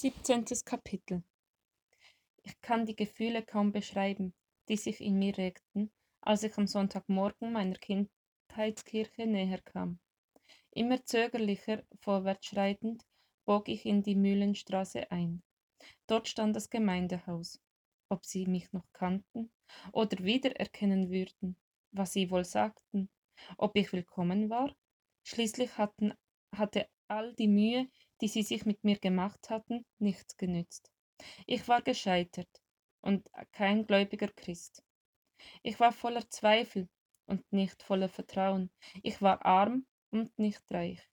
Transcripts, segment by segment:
17. Kapitel Ich kann die Gefühle kaum beschreiben, die sich in mir regten, als ich am Sonntagmorgen meiner Kindheitskirche näher kam. Immer zögerlicher vorwärts schreitend bog ich in die Mühlenstraße ein. Dort stand das Gemeindehaus. Ob sie mich noch kannten oder wiedererkennen würden, was sie wohl sagten, ob ich willkommen war? Schließlich hatten, hatte all die Mühe, die sie sich mit mir gemacht hatten, nichts genützt. Ich war gescheitert und kein gläubiger Christ. Ich war voller Zweifel und nicht voller Vertrauen. Ich war arm und nicht reich.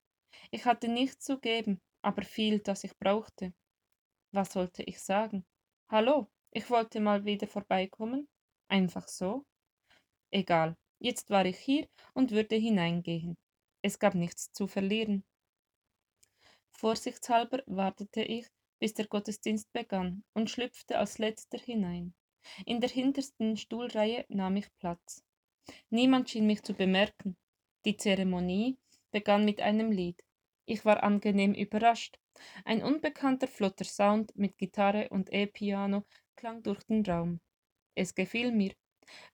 Ich hatte nichts zu geben, aber viel, das ich brauchte. Was sollte ich sagen? Hallo, ich wollte mal wieder vorbeikommen? Einfach so? Egal, jetzt war ich hier und würde hineingehen. Es gab nichts zu verlieren. Vorsichtshalber wartete ich, bis der Gottesdienst begann, und schlüpfte als letzter hinein. In der hintersten Stuhlreihe nahm ich Platz. Niemand schien mich zu bemerken. Die Zeremonie begann mit einem Lied. Ich war angenehm überrascht. Ein unbekannter flotter Sound mit Gitarre und E-Piano klang durch den Raum. Es gefiel mir.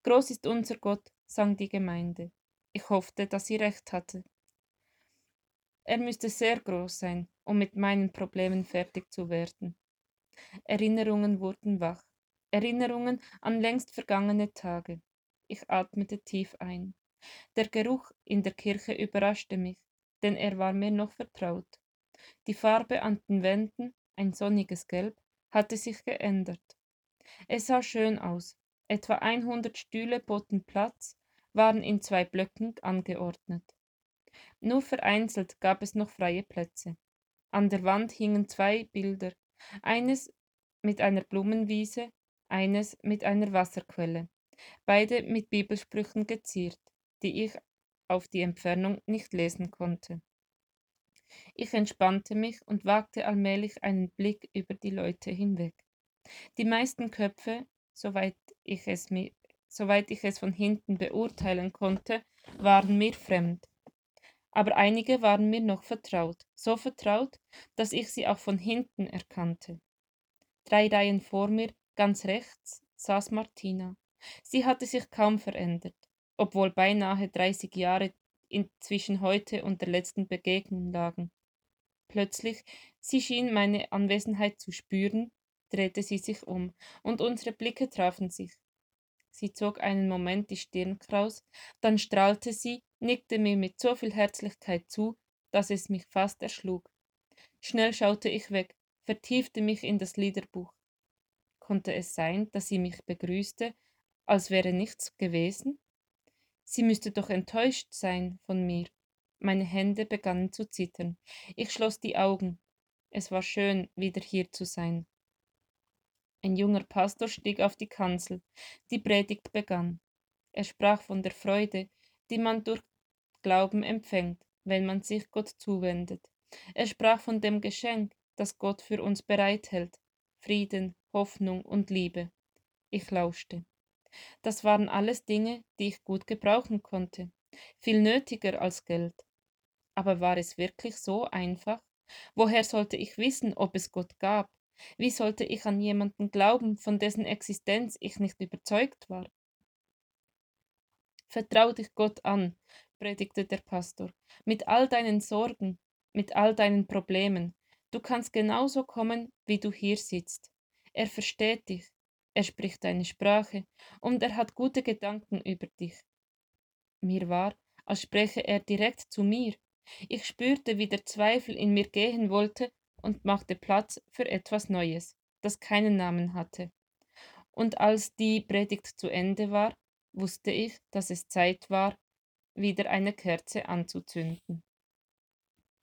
Groß ist unser Gott, sang die Gemeinde. Ich hoffte, dass sie recht hatte. Er müsste sehr groß sein, um mit meinen Problemen fertig zu werden. Erinnerungen wurden wach. Erinnerungen an längst vergangene Tage. Ich atmete tief ein. Der Geruch in der Kirche überraschte mich, denn er war mir noch vertraut. Die Farbe an den Wänden, ein sonniges Gelb, hatte sich geändert. Es sah schön aus. Etwa 100 Stühle boten Platz, waren in zwei Blöcken angeordnet. Nur vereinzelt gab es noch freie Plätze. An der Wand hingen zwei Bilder, eines mit einer Blumenwiese, eines mit einer Wasserquelle, beide mit Bibelsprüchen geziert, die ich auf die Entfernung nicht lesen konnte. Ich entspannte mich und wagte allmählich einen Blick über die Leute hinweg. Die meisten Köpfe, soweit ich es, soweit ich es von hinten beurteilen konnte, waren mir fremd aber einige waren mir noch vertraut, so vertraut, dass ich sie auch von hinten erkannte. Drei Reihen vor mir, ganz rechts, saß Martina. Sie hatte sich kaum verändert, obwohl beinahe 30 Jahre zwischen heute und der letzten Begegnung lagen. Plötzlich, sie schien meine Anwesenheit zu spüren, drehte sie sich um, und unsere Blicke trafen sich. Sie zog einen Moment die Stirn kraus, dann strahlte sie nickte mir mit so viel Herzlichkeit zu, dass es mich fast erschlug. Schnell schaute ich weg, vertiefte mich in das Liederbuch. Konnte es sein, dass sie mich begrüßte, als wäre nichts gewesen? Sie müsste doch enttäuscht sein von mir. Meine Hände begannen zu zittern. Ich schloss die Augen. Es war schön, wieder hier zu sein. Ein junger Pastor stieg auf die Kanzel. Die Predigt begann. Er sprach von der Freude, die man durch Glauben empfängt, wenn man sich Gott zuwendet. Er sprach von dem Geschenk, das Gott für uns bereithält, Frieden, Hoffnung und Liebe. Ich lauschte. Das waren alles Dinge, die ich gut gebrauchen konnte, viel nötiger als Geld. Aber war es wirklich so einfach? Woher sollte ich wissen, ob es Gott gab? Wie sollte ich an jemanden glauben, von dessen Existenz ich nicht überzeugt war? Vertrau dich Gott an, predigte der Pastor, mit all deinen Sorgen, mit all deinen Problemen. Du kannst genauso kommen, wie du hier sitzt. Er versteht dich, er spricht deine Sprache und er hat gute Gedanken über dich. Mir war, als spreche er direkt zu mir. Ich spürte, wie der Zweifel in mir gehen wollte und machte Platz für etwas Neues, das keinen Namen hatte. Und als die Predigt zu Ende war, wusste ich, dass es Zeit war, wieder eine Kerze anzuzünden.